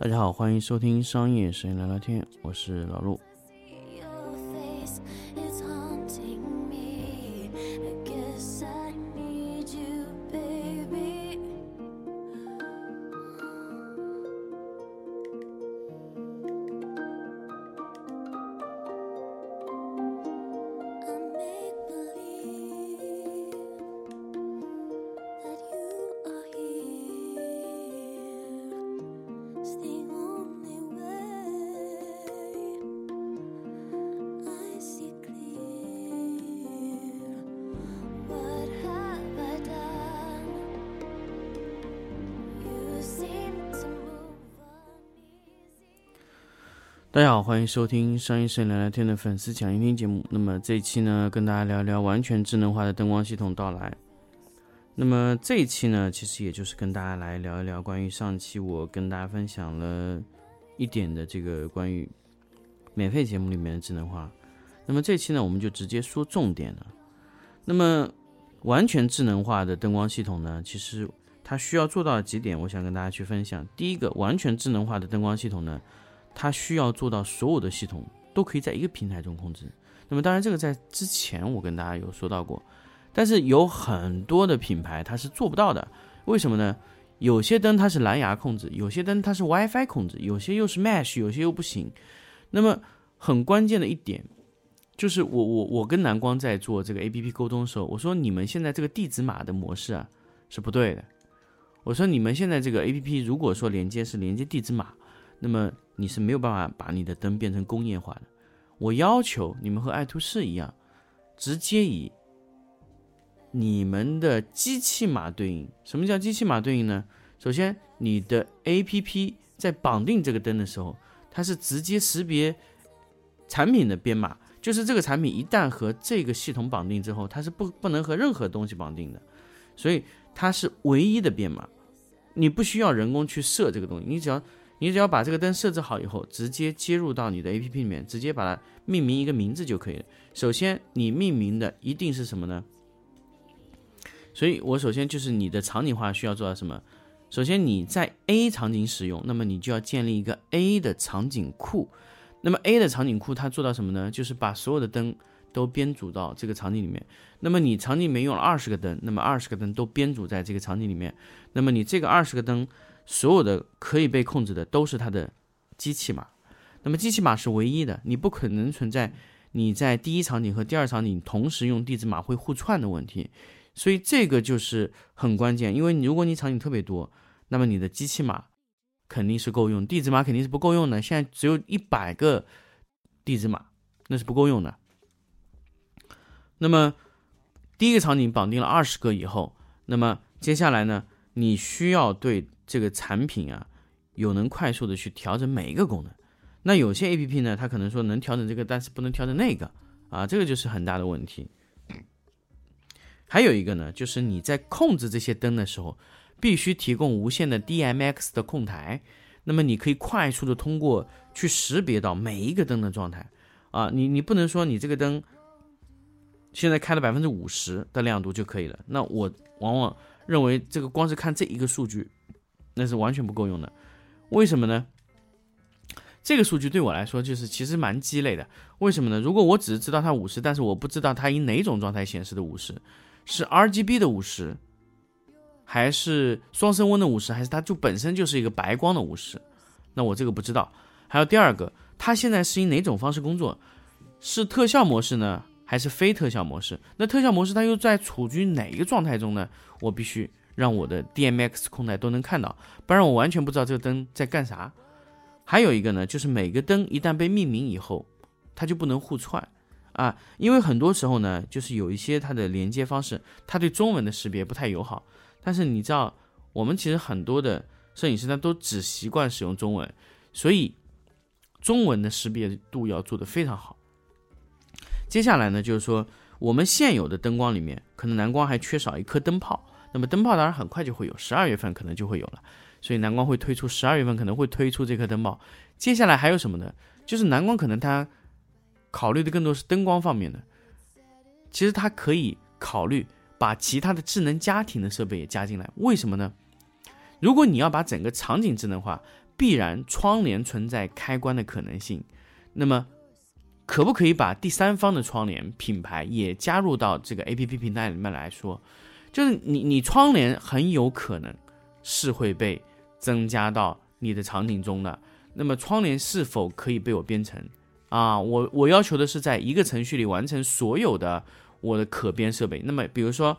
大家好，欢迎收听商业声音聊聊天，我是老陆。大家好，欢迎收听商业摄影聊聊天的粉丝抢音听节目。那么这一期呢，跟大家聊聊完全智能化的灯光系统到来。那么这一期呢，其实也就是跟大家来聊一聊关于上期我跟大家分享了一点的这个关于免费节目里面的智能化。那么这期呢，我们就直接说重点了。那么完全智能化的灯光系统呢，其实它需要做到几点，我想跟大家去分享。第一个，完全智能化的灯光系统呢，它需要做到所有的系统都可以在一个平台中控制。那么当然，这个在之前我跟大家有说到过，但是有很多的品牌它是做不到的。为什么呢？有些灯它是蓝牙控制，有些灯它是 WiFi 控制，有些又是 Mesh，有些又不行。那么很关键的一点就是我我我跟蓝光在做这个 APP 沟通的时候，我说你们现在这个地址码的模式啊是不对的。我说你们现在这个 APP 如果说连接是连接地址码，那么你是没有办法把你的灯变成工业化的。我要求你们和爱图仕一样，直接以你们的机器码对应。什么叫机器码对应呢？首先，你的 APP 在绑定这个灯的时候，它是直接识别产品的编码，就是这个产品一旦和这个系统绑定之后，它是不不能和任何东西绑定的，所以它是唯一的编码。你不需要人工去设这个东西，你只要你只要把这个灯设置好以后，直接接入到你的 APP 里面，直接把它命名一个名字就可以了。首先，你命名的一定是什么呢？所以我首先就是你的场景化需要做到什么？首先你在 A 场景使用，那么你就要建立一个 A 的场景库。那么 A 的场景库它做到什么呢？就是把所有的灯都编组到这个场景里面。那么你场景里面用了二十个灯，那么二十个灯都编组在这个场景里面。那么你这个二十个灯，所有的可以被控制的都是它的机器码。那么机器码是唯一的，你不可能存在你在第一场景和第二场景同时用地址码会互串的问题。所以这个就是很关键，因为如果你场景特别多，那么你的机器码肯定是够用，地址码肯定是不够用的。现在只有一百个地址码，那是不够用的。那么第一个场景绑定了二十个以后，那么接下来呢，你需要对这个产品啊，有能快速的去调整每一个功能。那有些 A P P 呢，它可能说能调整这个，但是不能调整那个啊，这个就是很大的问题。还有一个呢，就是你在控制这些灯的时候，必须提供无线的 DMX 的控台，那么你可以快速的通过去识别到每一个灯的状态啊，你你不能说你这个灯现在开了百分之五十的亮度就可以了，那我往往认为这个光是看这一个数据，那是完全不够用的。为什么呢？这个数据对我来说就是其实蛮鸡肋的。为什么呢？如果我只是知道它五十，但是我不知道它以哪种状态显示的五十。是 RGB 的五十，还是双升温的五十，还是它就本身就是一个白光的五十？那我这个不知道。还有第二个，它现在是以哪种方式工作？是特效模式呢，还是非特效模式？那特效模式它又在处于哪一个状态中呢？我必须让我的 DMX 控台都能看到，不然我完全不知道这个灯在干啥。还有一个呢，就是每个灯一旦被命名以后，它就不能互串。啊，因为很多时候呢，就是有一些它的连接方式，它对中文的识别不太友好。但是你知道，我们其实很多的摄影师呢都只习惯使用中文，所以中文的识别度要做得非常好。接下来呢，就是说我们现有的灯光里面，可能蓝光还缺少一颗灯泡。那么灯泡当然很快就会有，十二月份可能就会有了。所以蓝光会推出十二月份可能会推出这颗灯泡。接下来还有什么呢？就是蓝光可能它考虑的更多是灯光方面的，其实它可以考虑把其他的智能家庭的设备也加进来。为什么呢？如果你要把整个场景智能化，必然窗帘存在开关的可能性。那么，可不可以把第三方的窗帘品牌也加入到这个 A P P 平台里面来说？就是你你窗帘很有可能是会被增加到你的场景中的。那么窗帘是否可以被我编程啊？我我要求的是在一个程序里完成所有的我的可编设备。那么比如说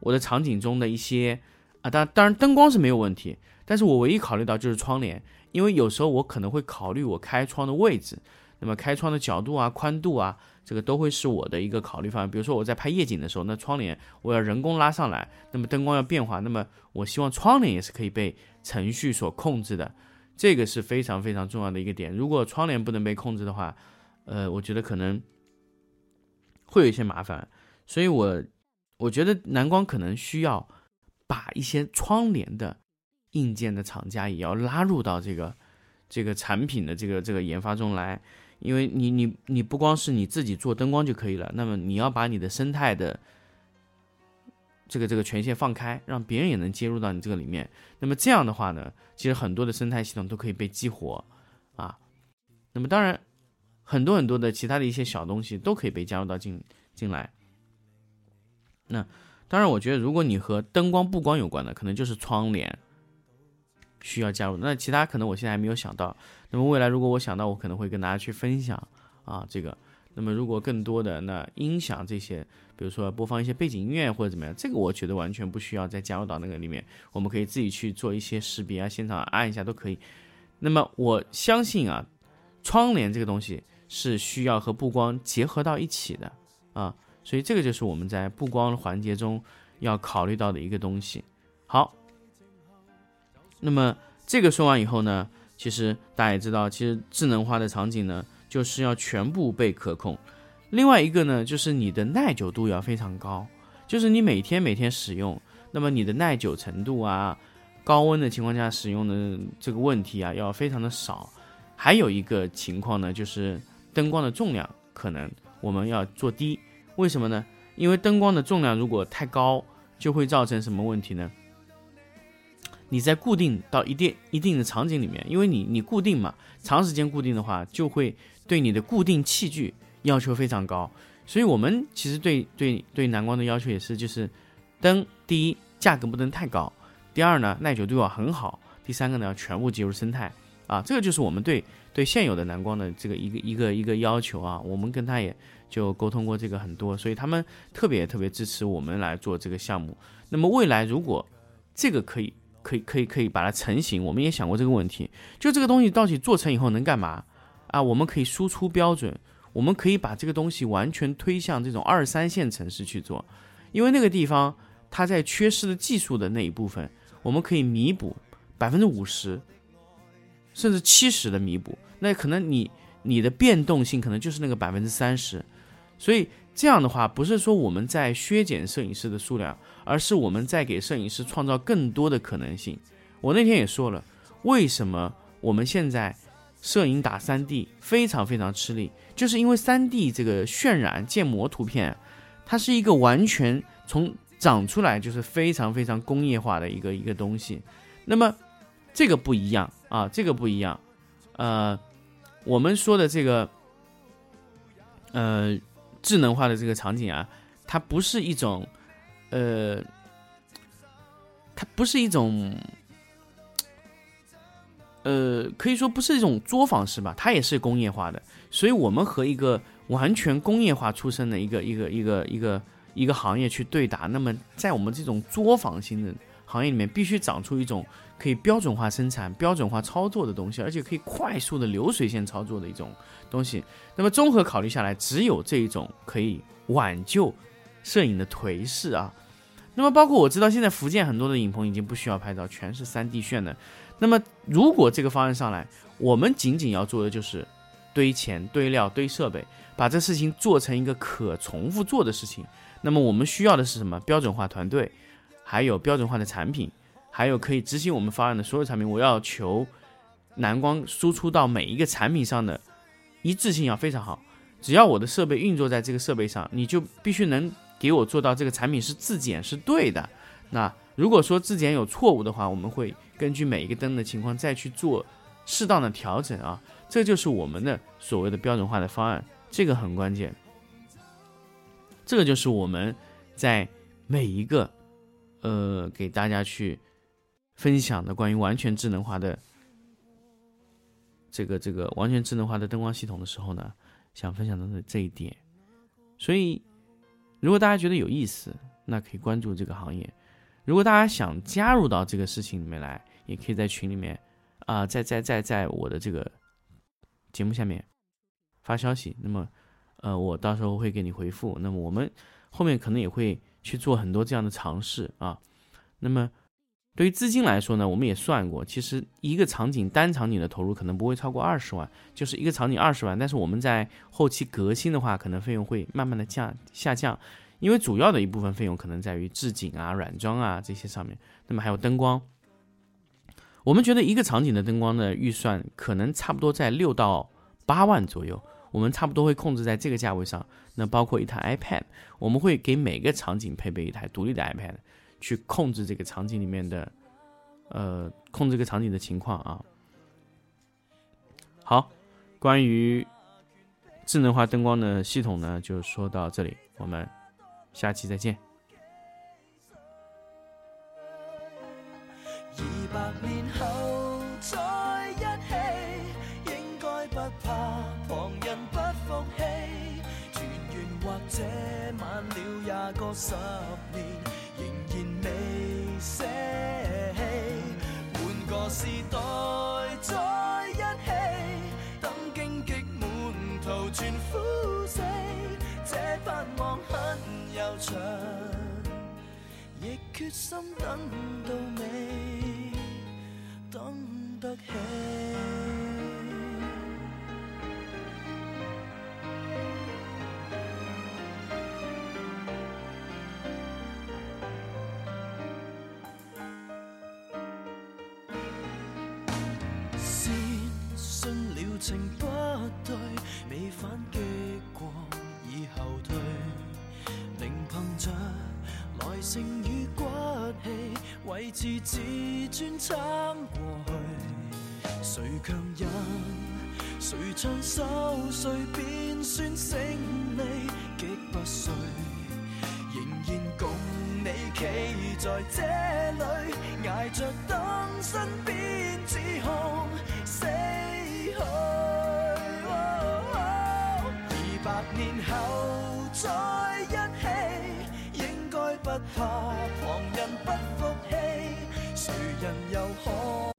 我的场景中的一些啊，当当然灯光是没有问题，但是我唯一考虑到就是窗帘，因为有时候我可能会考虑我开窗的位置，那么开窗的角度啊、宽度啊，这个都会是我的一个考虑方案。比如说我在拍夜景的时候，那窗帘我要人工拉上来，那么灯光要变化，那么我希望窗帘也是可以被程序所控制的。这个是非常非常重要的一个点。如果窗帘不能被控制的话，呃，我觉得可能会有一些麻烦。所以，我我觉得蓝光可能需要把一些窗帘的硬件的厂家也要拉入到这个这个产品的这个这个研发中来，因为你你你不光是你自己做灯光就可以了，那么你要把你的生态的。这个这个权限放开，让别人也能接入到你这个里面。那么这样的话呢，其实很多的生态系统都可以被激活啊。那么当然，很多很多的其他的一些小东西都可以被加入到进进来。那当然，我觉得如果你和灯光布光有关的，可能就是窗帘需要加入。那其他可能我现在还没有想到。那么未来如果我想到，我可能会跟大家去分享啊这个。那么，如果更多的那音响这些，比如说播放一些背景音乐或者怎么样，这个我觉得完全不需要再加入到那个里面，我们可以自己去做一些识别啊，现场按一下都可以。那么我相信啊，窗帘这个东西是需要和布光结合到一起的啊，所以这个就是我们在布光环节中要考虑到的一个东西。好，那么这个说完以后呢，其实大家也知道，其实智能化的场景呢。就是要全部被可控，另外一个呢，就是你的耐久度要非常高，就是你每天每天使用，那么你的耐久程度啊，高温的情况下使用的这个问题啊，要非常的少。还有一个情况呢，就是灯光的重量可能我们要做低，为什么呢？因为灯光的重量如果太高，就会造成什么问题呢？你在固定到一定一定的场景里面，因为你你固定嘛，长时间固定的话，就会。对你的固定器具要求非常高，所以我们其实对对对蓝光的要求也是，就是灯第一价格不能太高，第二呢耐久度要很好，第三个呢要全部接入生态啊，这个就是我们对对现有的蓝光的这个一个一个一个要求啊，我们跟他也就沟通过这个很多，所以他们特别特别支持我们来做这个项目。那么未来如果这个可以可以可以可以把它成型，我们也想过这个问题，就这个东西到底做成以后能干嘛？啊，我们可以输出标准，我们可以把这个东西完全推向这种二三线城市去做，因为那个地方它在缺失的技术的那一部分，我们可以弥补百分之五十，甚至七十的弥补。那可能你你的变动性可能就是那个百分之三十，所以这样的话，不是说我们在削减摄影师的数量，而是我们在给摄影师创造更多的可能性。我那天也说了，为什么我们现在。摄影打三 D 非常非常吃力，就是因为三 D 这个渲染建模图片，它是一个完全从长出来就是非常非常工业化的一个一个东西。那么这个不一样啊，这个不一样。呃，我们说的这个呃智能化的这个场景啊，它不是一种呃，它不是一种。呃，可以说不是一种作坊式吧，它也是工业化的。所以，我们和一个完全工业化出身的一个一个一个一个一个行业去对打，那么在我们这种作坊型的行业里面，必须长出一种可以标准化生产、标准化操作的东西，而且可以快速的流水线操作的一种东西。那么，综合考虑下来，只有这一种可以挽救摄影的颓势啊。那么，包括我知道，现在福建很多的影棚已经不需要拍照，全是三 D 渲的。那么，如果这个方案上来，我们仅仅要做的就是堆钱、堆料、堆设备，把这事情做成一个可重复做的事情。那么，我们需要的是什么？标准化团队，还有标准化的产品，还有可以执行我们方案的所有产品，我要求蓝光输出到每一个产品上的一致性要非常好。只要我的设备运作在这个设备上，你就必须能给我做到这个产品是自检是对的。那如果说自检有错误的话，我们会根据每一个灯的情况再去做适当的调整啊。这就是我们的所谓的标准化的方案，这个很关键。这个就是我们在每一个呃给大家去分享的关于完全智能化的这个这个完全智能化的灯光系统的时候呢，想分享的这一点。所以，如果大家觉得有意思，那可以关注这个行业。如果大家想加入到这个事情里面来，也可以在群里面啊，在在在在我的这个节目下面发消息。那么，呃，我到时候会给你回复。那么我们后面可能也会去做很多这样的尝试啊。那么对于资金来说呢，我们也算过，其实一个场景单场景的投入可能不会超过二十万，就是一个场景二十万。但是我们在后期革新的话，可能费用会慢慢的降下降。因为主要的一部分费用可能在于置景啊、软装啊这些上面，那么还有灯光。我们觉得一个场景的灯光的预算可能差不多在六到八万左右，我们差不多会控制在这个价位上。那包括一台 iPad，我们会给每个场景配备一台独立的 iPad，去控制这个场景里面的，呃，控制这个场景的情况啊。好，关于智能化灯光的系统呢，就说到这里，我们。下期再见。时代再一起，等荆棘满途全枯死，这盼望很。悠长，亦决心等情不对，未反击过已后退。仍凭着耐性与骨气，维持自尊撑过去。谁强忍，谁唱首，谁便算胜利。极不遂，仍然共你企在这里，挨着等身边指控怕旁人不服气，谁人又可？